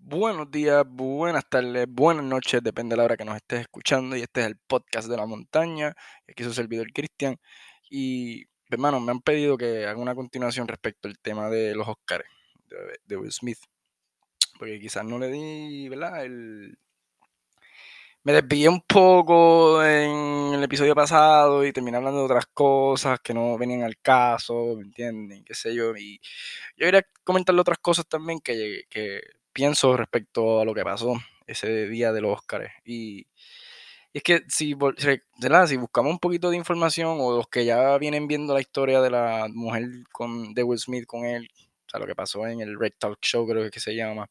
Buenos días, buenas tardes, buenas noches, depende de la hora que nos estés escuchando. Y este es el podcast de la montaña. Aquí su servidor Cristian. Y, hermano, me han pedido que haga una continuación respecto al tema de los Oscars de, Will Smith. Porque quizás no le di, ¿verdad? El... Me desvié un poco en el episodio pasado y terminé hablando de otras cosas que no venían al caso, ¿me entienden? ¿Qué sé yo? Y yo quería comentarle otras cosas también que, que pienso respecto a lo que pasó ese día de los Oscars. Y, es que si, si buscamos un poquito de información o los que ya vienen viendo la historia de la mujer con, de Will Smith con él, o sea, lo que pasó en el Red Talk Show, creo que se llama,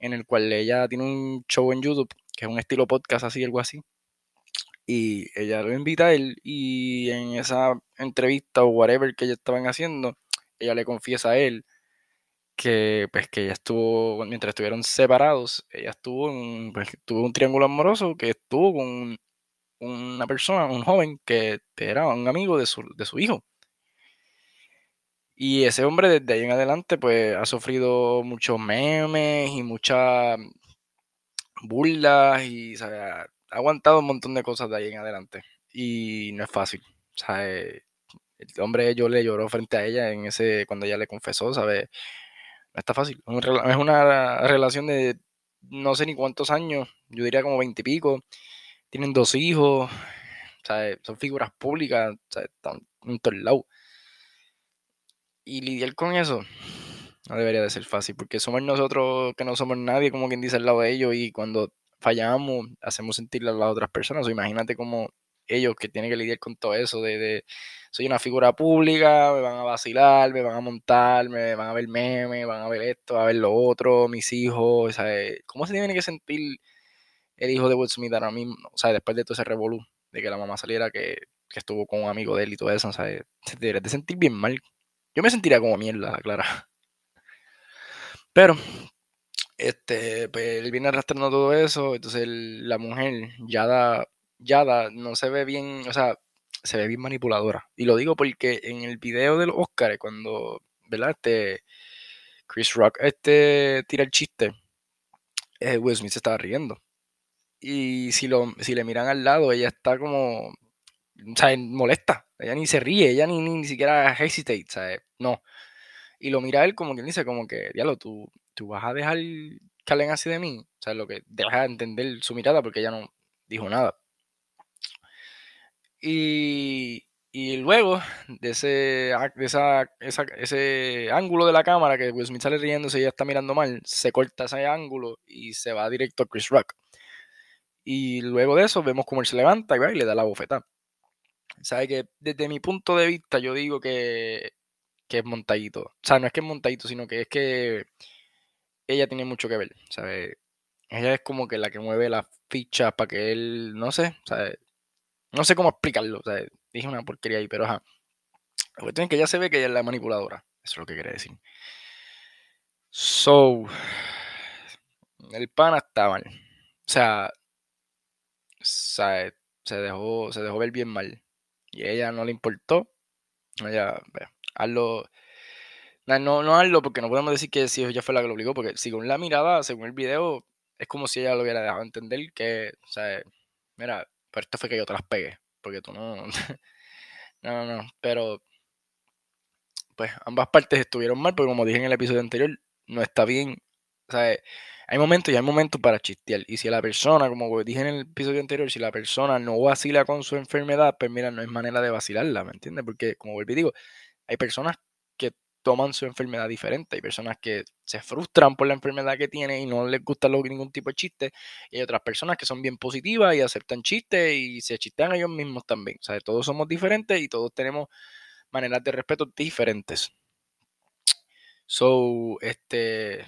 en el cual ella tiene un show en YouTube, que es un estilo podcast así, algo así. Y ella lo invita a él y en esa entrevista o whatever que ellos estaban haciendo, ella le confiesa a él que pues que ella estuvo, mientras estuvieron separados, ella estuvo en, pues, tuvo un triángulo amoroso que estuvo con una persona, un joven que era un amigo de su, de su hijo. Y ese hombre desde ahí en adelante pues ha sufrido muchos memes y muchas burlas y ha aguantado un montón de cosas de ahí en adelante. Y no es fácil. El hombre yo le lloró frente a ella en ese cuando ella le confesó, ¿sabes? Está fácil. Es una relación de no sé ni cuántos años, yo diría como veintipico. Tienen dos hijos, son figuras públicas, están en todo el lado. Y lidiar con eso no debería de ser fácil, porque somos nosotros que no somos nadie, como quien dice al lado de ellos, y cuando fallamos, hacemos sentir a las otras personas. O imagínate cómo ellos que tienen que lidiar con todo eso de, soy una figura pública, me van a vacilar, me van a montar, me van a ver memes, van a ver esto, a ver lo otro, mis hijos, ¿sabes? ¿Cómo se tiene que sentir el hijo de Will Smith ahora mismo? O sea, después de todo ese revolú, de que la mamá saliera que, estuvo con un amigo de él y todo eso, ¿sabes? Se debería de sentir bien mal. Yo me sentiría como mierda, clara. Pero, este, pues él viene arrastrando todo eso, entonces la mujer ya da Yada no se ve bien, o sea, se ve bien manipuladora. Y lo digo porque en el video de los Oscars, cuando, ¿verdad? Este, Chris Rock este, tira el chiste, eh, Will Smith se estaba riendo. Y si, lo, si le miran al lado, ella está como, o sea, molesta. Ella ni se ríe, ella ni, ni, siquiera hesitate, ¿sabes? No. Y lo mira él como quien dice, como que, diablo, tú, tú vas a dejar que hablen así de mí. O sea, lo que deja de entender su mirada porque ella no dijo nada. Y, luego de ese, de esa, ese ángulo de la cámara que Will Smith sale riéndose y ella está mirando mal, se corta ese ángulo y se va directo a Chris Rock. Y luego de eso vemos cómo él se levanta y, va y le da la bofeta. ¿Sabe que desde mi punto de vista yo digo que, que es montadito? O sea, no es que es montadito, sino que es que ella tiene mucho que ver, ¿sabe? Ella es como que la que mueve las fichas para que él, no sé, ¿sabe? No sé cómo explicarlo. O sea, dije una porquería ahí, pero ajá. La cuestión es que ya se ve que ella es la manipuladora. Eso es lo que quiere decir. So, el pana está mal. O sea, se dejó, se dejó ver bien mal. Y a ella no le importó. Ella, hazlo. No, no hazlo porque no podemos decir que si ella fue la que lo obligó, porque según la mirada, según el video, es como si ella lo hubiera dejado entender que, o sea, mira, pero esto fue que yo te las pegué, porque tú no... no, no, no, pero pues ambas partes estuvieron mal, porque como dije en el episodio anterior, no está bien. O sea, hay momentos y hay momentos para chistear. Y si la persona, como dije en el episodio anterior, si la persona no vacila con su enfermedad, pues mira, no es manera de vacilarla, ¿me entiendes? Porque, como vuelvo y digo, hay personas toman su enfermedad diferente. Hay personas que se frustran por la enfermedad que tienen y no les gusta ningún tipo de chiste. Y hay otras personas que son bien positivas y aceptan chistes y se chistean ellos mismos también. O sea, todos somos diferentes y todos tenemos maneras de respeto diferentes. So, este,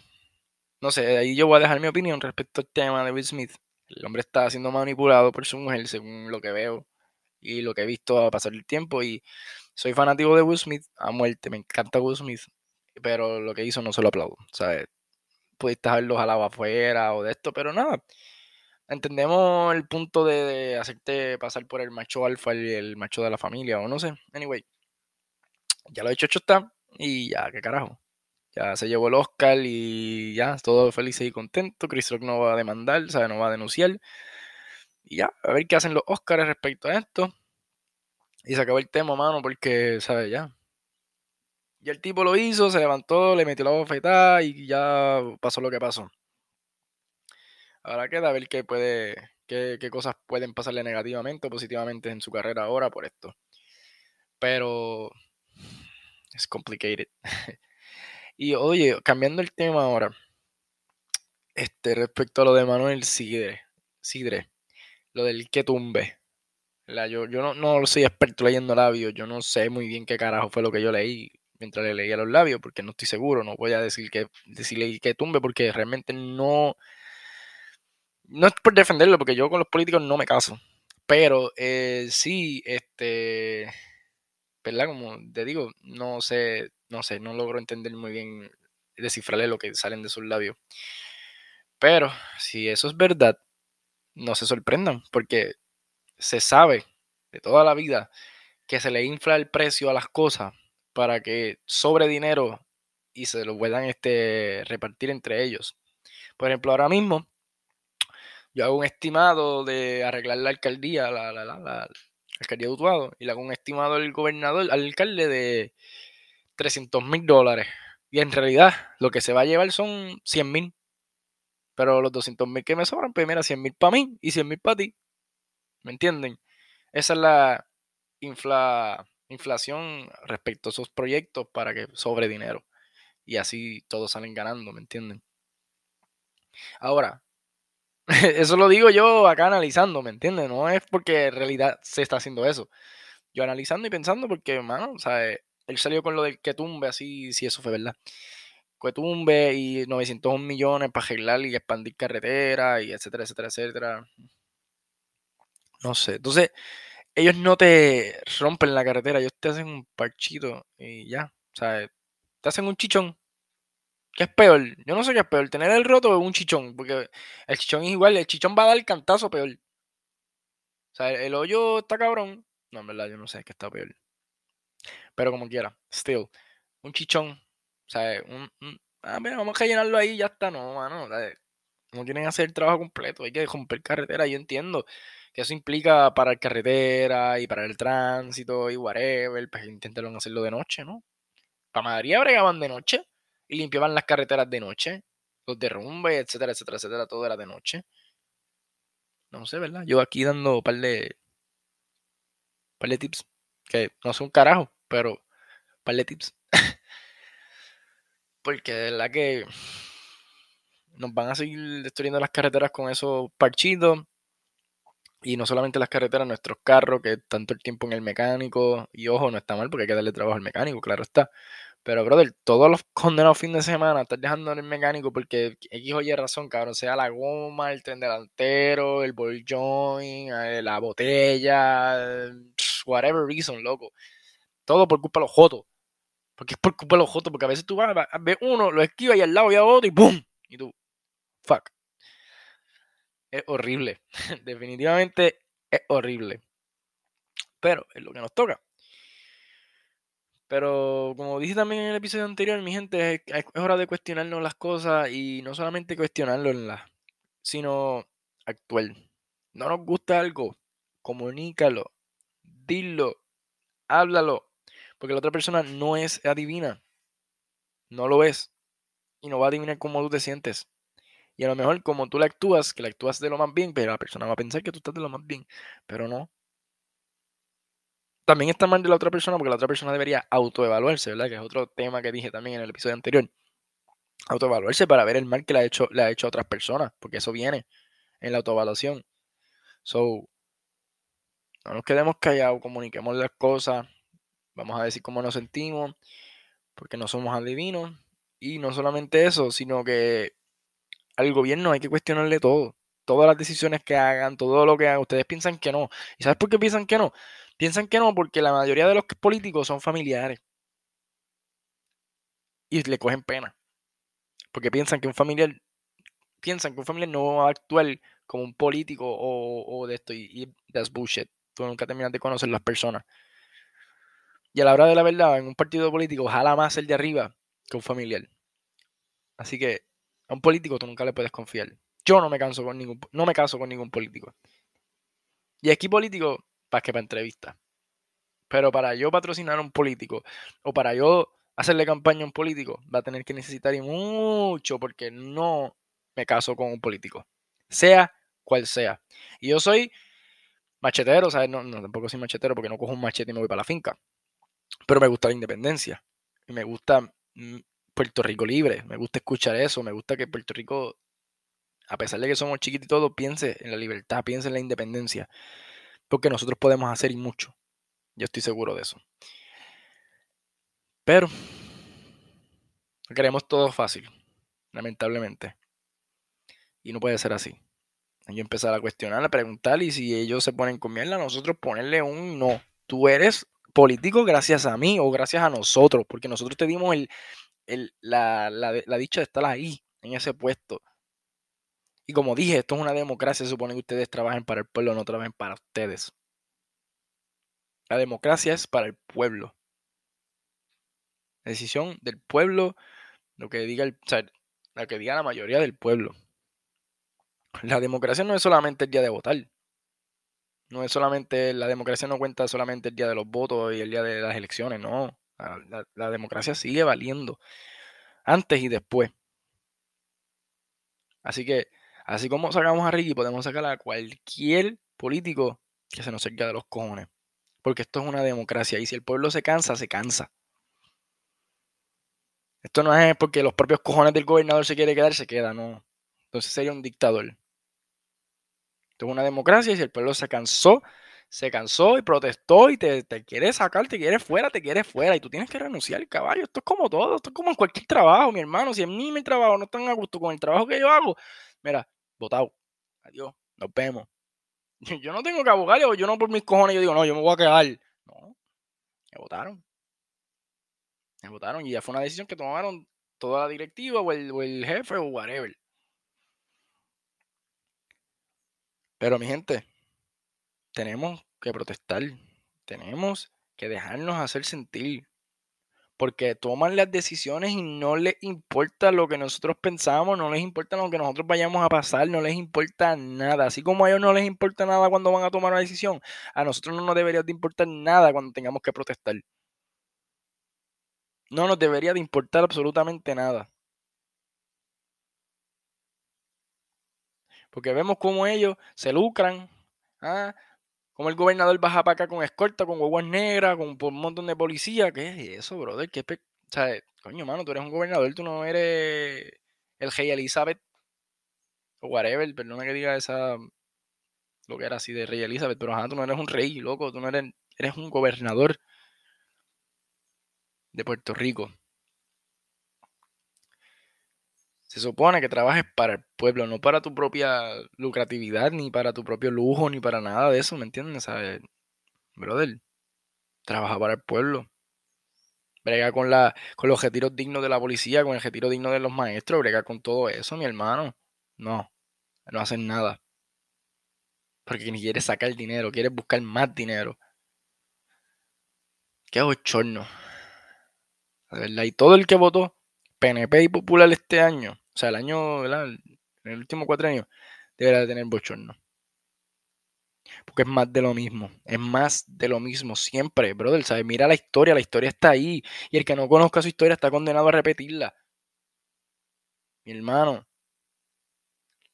no sé, ahí yo voy a dejar mi opinión respecto al tema de Will Smith. El hombre está siendo manipulado por su mujer, según lo que veo y lo que he visto a pasar el tiempo. Y soy fanático de Will Smith a muerte, me encanta Will Smith, pero lo que hizo no se lo aplaudo. ¿sabes? Pudiste haberlo jalado afuera o de esto, pero nada. Entendemos el punto de, hacerte pasar por el macho alfa y el macho de la familia, o no sé. Anyway, ya lo he hecho, hecho está. Y ya, qué carajo. Ya se llevó el Oscar y ya, todo feliz y contento. Chris Rock no va a demandar, sea, no va a denunciar. Y ya, a ver qué hacen los Oscars respecto a esto. Y se acabó el tema, mano, porque, ¿sabes? Ya. Y el tipo lo hizo, se levantó, le metió la bofetada y ya pasó lo que pasó. Ahora queda ver qué puede, qué, qué cosas pueden pasarle negativamente o positivamente en su carrera ahora por esto. Pero es complicated. y oye, cambiando el tema ahora, este, respecto a lo de Manuel Sidre, Sidre lo del que tumbe. Yo yo no, no soy experto leyendo labios, yo no sé muy bien qué carajo fue lo que yo leí mientras le leía los labios, porque no estoy seguro, no voy a decir que decirle que tumbe, porque realmente no, no es por defenderlo, porque yo con los políticos no me caso. Pero eh, sí, este, ¿verdad? Como te digo, no sé, no sé, no logro entender muy bien, descifrarle lo que salen de sus labios. Pero si eso es verdad, no se sorprendan, porque se sabe de toda la vida que se le infla el precio a las cosas para que sobre dinero y se lo puedan este, repartir entre ellos. Por ejemplo, ahora mismo yo hago un estimado de arreglar la alcaldía, la, la, alcaldía de Utuado, y le hago un estimado al gobernador, al alcalde de 300 mil dólares. Y en realidad lo que se va a llevar son 100 mil. Pero los 200 mil que me sobran, pues mira, 100 mil para mí y 100 mil para ti. ¿Me entienden? Esa es la infla, inflación respecto a esos proyectos para que sobre dinero. Y así todos salen ganando, ¿me entienden? Ahora, eso lo digo yo acá analizando, ¿me entienden? No es porque en realidad se está haciendo eso. Yo analizando y pensando porque, hermano, o sea, él salió con lo del que tumbe, así, si eso fue verdad. Que tumbe y 900 millones para arreglar y expandir carretera y etcétera, etcétera, etcétera. No sé. Entonces, ellos no te rompen la carretera, ellos te hacen un parchito y ya. O sea, te hacen un chichón. ¿Qué es peor? Yo no sé qué es peor, tener el roto o un chichón. Porque el chichón es igual, el chichón va a dar el cantazo peor. O sea, el, hoyo está cabrón. No, en verdad, yo no sé qué está peor. Pero como quiera, still. Un chichón. O sea, un, ah, mira, vamos a llenarlo ahí y ya está. No, mano. no quieren hacer el trabajo completo. Hay que romper carretera. Yo entiendo que eso implica parar carretera y parar el tránsito y whatever, pues intentaron hacerlo de noche, ¿no? Para Madrid bregaban de noche y limpiaban las carreteras de noche, los derrumbes, etcétera, etcétera, etcétera, todo era de noche. No sé, ¿verdad? Yo aquí dando un par de, par de tips, que no son carajo, pero un par de tips. Porque de verdad que nos van a seguir destruyendo las carreteras con esos parchitos y no solamente las carreteras, nuestros carros, que tanto el tiempo en el mecánico, y ojo, no está mal porque hay que darle trabajo al mecánico, claro está. Pero, brother, todos los condenados fin de semana estás dejando en el mecánico porque X o Y razón, cabrón, sea la goma, el tren delantero, el ball joint, eh, la botella, whatever reason, loco. Todo por culpa de los jotos. Porque es por culpa de los jotos, porque a veces tú vas a ver uno, lo esquiva y al lado ya otro y ¡pum! Y tú, fuck es horrible. Definitivamente es horrible. Pero es lo que nos toca. Pero como dije también en el episodio anterior, mi gente, es, hora de cuestionarnos las cosas y no solamente cuestionarlo en la, sino actual. No nos gusta algo, comunícalo, dilo, háblalo, porque la otra persona no es adivina, no lo es y no va a adivinar cómo tú te sientes. Y a lo mejor como tú la actúas, que la actúas de lo más bien, pero la persona va a pensar que tú estás de lo más bien, pero no. También está mal de la otra persona porque la otra persona debería autoevaluarse, ¿verdad? Que es otro tema que dije también en el episodio anterior. Autoevaluarse para ver el mal que le ha hecho, le ha hecho a otras personas, porque eso viene en la autoevaluación. So, no nos quedemos callados, comuniquemos las cosas, vamos a decir cómo nos sentimos, porque no somos adivinos. Y no solamente eso, sino que al gobierno hay que cuestionarle todo. Todas las decisiones que hagan, todo lo que hagan. Ustedes piensan que no. ¿Y sabes por qué piensan que no? Piensan que no porque la mayoría de los políticos son familiares. Y le cogen pena. Porque piensan que un familiar piensan que un familiar no va a actuar como un político o, de esto. Y, that's bullshit. Tú nunca terminas de conocer las personas. Y a la hora de la verdad, en un partido político, jala más el de arriba que un familiar. Así que a un político tú nunca le puedes confiar. Yo no me canso con ningún, no me caso con ningún político. Y aquí político, para que para entrevista. Pero para yo patrocinar a un político o para yo hacerle campaña a un político, va a tener que necesitar mucho porque no me caso con un político. Sea cual sea. Y yo soy machetero, o sea, no, no, tampoco soy machetero porque no cojo un machete y me voy para la finca. Pero me gusta la independencia. Y me gusta mm, Puerto Rico libre. Me gusta escuchar eso. Me gusta que Puerto Rico, a pesar de que somos chiquitos y todo, piense en la libertad, piense en la independencia. Porque nosotros podemos hacer y mucho. Yo estoy seguro de eso. Pero queremos todo fácil, lamentablemente. Y no puede ser así. Hay que a cuestionar, a preguntar y si ellos se ponen con mierda, nosotros ponerle un no. Tú eres político gracias a mí o gracias a nosotros, porque nosotros te dimos el, la, la, dicha de estar ahí, en ese puesto. Y como dije, esto es una democracia, se supone que ustedes trabajen para el pueblo, no trabajen para ustedes. La democracia es para el pueblo. La decisión del pueblo, lo que diga el, que diga la mayoría del pueblo. La democracia no es solamente el día de votar. No es solamente, la democracia no cuenta solamente el día de los votos y el día de las elecciones, no. La, democracia sigue valiendo antes y después. Así que, así como sacamos a Ricky, podemos sacar a cualquier político que se nos cerca de los cojones. Porque esto es una democracia y si el pueblo se cansa, se cansa. Esto no es porque los propios cojones del gobernador se quiere quedar, se queda, no. Entonces sería un dictador. Esto es una democracia y si el pueblo se cansó, se cansó y protestó y te, quiere sacar, te quiere fuera, te quiere fuera y tú tienes que renunciar, caballo. Esto es como todo, esto es como en cualquier trabajo, mi hermano. Si en mí mi trabajo no están a gusto con el trabajo que yo hago, mira, votado. Adiós, nos vemos. Yo no tengo que abogar, yo no por mis cojones, yo digo, no, yo me voy a quedar. No, me votaron. Me votaron y ya fue una decisión que tomaron toda la directiva o el, o el jefe o whatever. Pero mi gente, tenemos que protestar, tenemos que dejarnos hacer sentir, porque toman las decisiones y no les importa lo que nosotros pensamos, no les importa lo que nosotros vayamos a pasar, no les importa nada. Así como a ellos no les importa nada cuando van a tomar una decisión, a nosotros no nos debería de importar nada cuando tengamos que protestar. No nos debería de importar absolutamente nada. Porque vemos cómo ellos se lucran, ¿ah? Como el gobernador baja para acá con escolta, con huevos negras, con un montón de policía. ¿Qué es eso, brother? ¿Qué o sea, coño, mano, tú eres un gobernador, tú no eres el rey Elizabeth o whatever, perdona que diga esa lo que era así de rey Elizabeth, pero ajá, tú no eres un rey, loco, tú no eres, eres un gobernador de Puerto Rico. Se supone que trabajes para el pueblo, no para tu propia lucratividad, ni para tu propio lujo, ni para nada de eso, ¿me entiendes? ¿Sabes? Brother, trabaja para el pueblo. Brega con, la, con los retiros dignos de la policía, con el retiro digno de los maestros, brega con todo eso, mi hermano. No, no hacen nada. Porque ni quieres sacar dinero, quieres buscar más dinero. Qué bochorno. verdad, y todo el que votó PNP y Popular este año sea, el año, ¿verdad? En el último cuatro años, deberá de tener bochorno. Porque es más de lo mismo. Es más de lo mismo siempre, brother. ¿sabes? Mira la historia, la historia está ahí. Y el que no conozca su historia está condenado a repetirla. Mi hermano,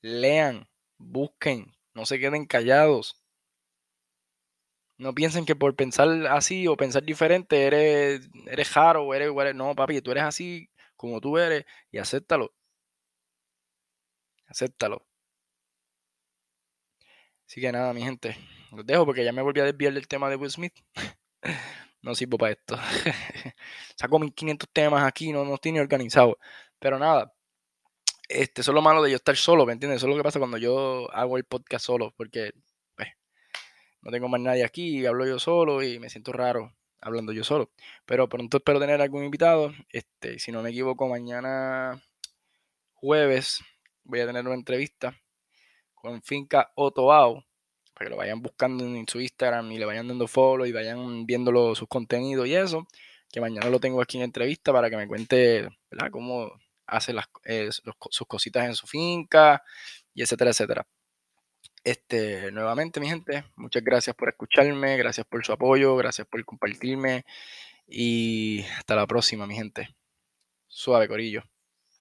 lean, busquen, no se queden callados. No piensen que por pensar así o pensar diferente eres, eres jaro o eres, No, papi, tú eres así como tú eres y acéptalo. Acéptalo. Así que nada, mi gente. Los dejo porque ya me volví a desviar del tema de Will Smith. no sirvo para esto. Saco 1500 temas aquí, no, no estoy ni organizado. Pero nada. Este, eso es lo malo de yo estar solo, ¿me entiendes? Eso es lo que pasa cuando yo hago el podcast solo. Porque pues, no tengo más nadie aquí, hablo yo solo y me siento raro hablando yo solo. Pero pronto espero tener algún invitado. Este, si no me equivoco, mañana jueves voy a tener una entrevista con Finca Otoao, para que lo vayan buscando en su Instagram y le vayan dando follow y vayan viendo sus contenidos y eso, que mañana lo tengo aquí en entrevista para que me cuente cómo hace eh, sus cositas en su finca y etcétera, etcétera. Este, nuevamente, mi gente, muchas gracias por escucharme, gracias por su apoyo, gracias por compartirme y hasta la próxima, mi gente. Suave, Corillo.